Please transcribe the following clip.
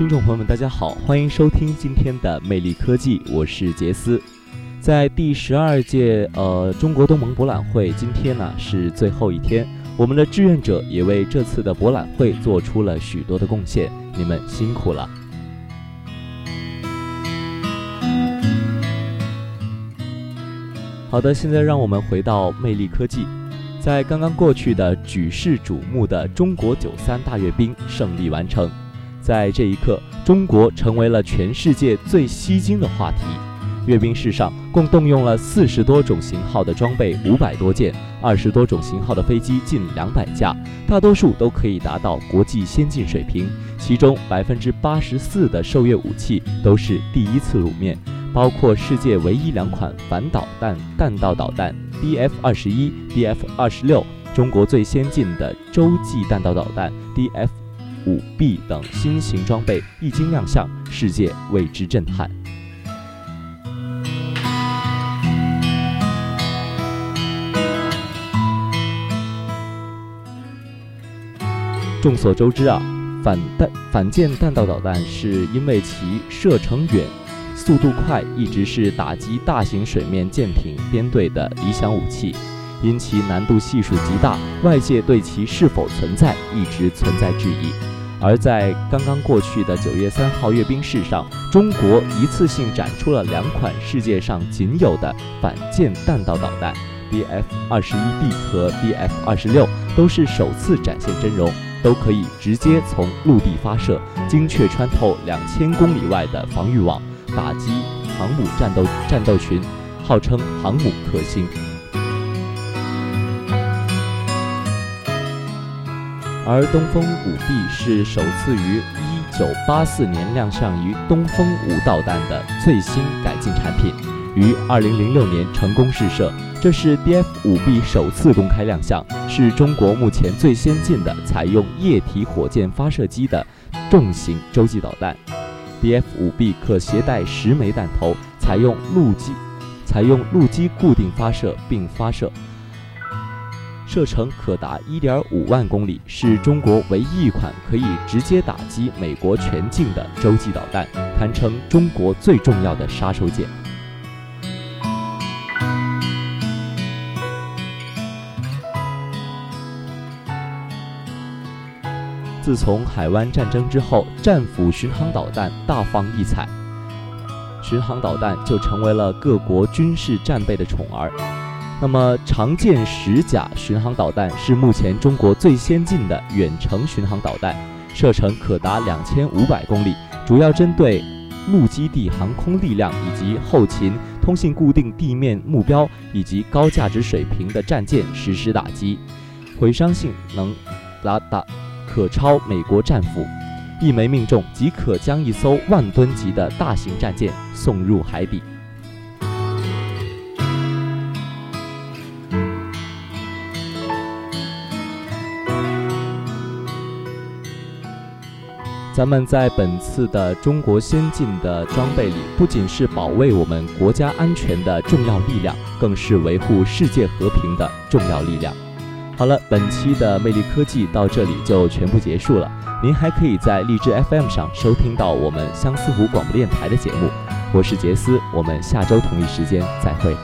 听众朋友们，大家好，欢迎收听今天的魅力科技，我是杰斯。在第十二届呃中国东盟博览会，今天呢是最后一天，我们的志愿者也为这次的博览会做出了许多的贡献，你们辛苦了。好的，现在让我们回到魅力科技，在刚刚过去的举世瞩目的中国九三大阅兵胜利完成，在这一刻，中国成为了全世界最吸睛的话题。阅兵式上共动用了四十多种型号的装备五百多件，二十多种型号的飞机近两百架，大多数都可以达到国际先进水平。其中百分之八十四的受阅武器都是第一次露面，包括世界唯一两款反导弹弹道导弹 DF 二十一、DF 二十六，中国最先进的洲际弹道导弹 DF 五 B 等新型装备一经亮相，世界为之震撼。众所周知啊，反弹反舰弹道导弹是因为其射程远、速度快，一直是打击大型水面舰艇编队的理想武器，因其难度系数极大，外界对其是否存在一直存在质疑。而在刚刚过去的九月三号阅兵式上，中国一次性展出了两款世界上仅有的反舰弹道导弹，DF 二十一 B 和 DF 二十六，都是首次展现真容。都可以直接从陆地发射，精确穿透两千公里外的防御网，打击航母战斗战斗群，号称航母克星。而东风五 B 是首次于一九八四年亮相于东风五导弹的最新改进产品，于二零零六年成功试射。这是 DF-5B 首次公开亮相，是中国目前最先进的采用液体火箭发射机的重型洲际导弹。DF-5B 可携带十枚弹头，采用陆基采用陆基固定发射并发射，射程可达1.5万公里，是中国唯一一款可以直接打击美国全境的洲际导弹，堪称中国最重要的杀手锏。自从海湾战争之后，战斧巡航导弹大放异彩，巡航导弹就成为了各国军事战备的宠儿。那么，长剑十甲巡航导弹是目前中国最先进的远程巡航导弹，射程可达两千五百公里，主要针对陆基地航空力量以及后勤、通信固定地面目标以及高价值水平的战舰实施打击，毁伤性能达达。可超美国战斧，一枚命中即可将一艘万吨级的大型战舰送入海底。咱们在本次的中国先进的装备里，不仅是保卫我们国家安全的重要力量，更是维护世界和平的重要力量。好了，本期的魅力科技到这里就全部结束了。您还可以在荔枝 FM 上收听到我们相思湖广播电台的节目。我是杰斯，我们下周同一时间再会。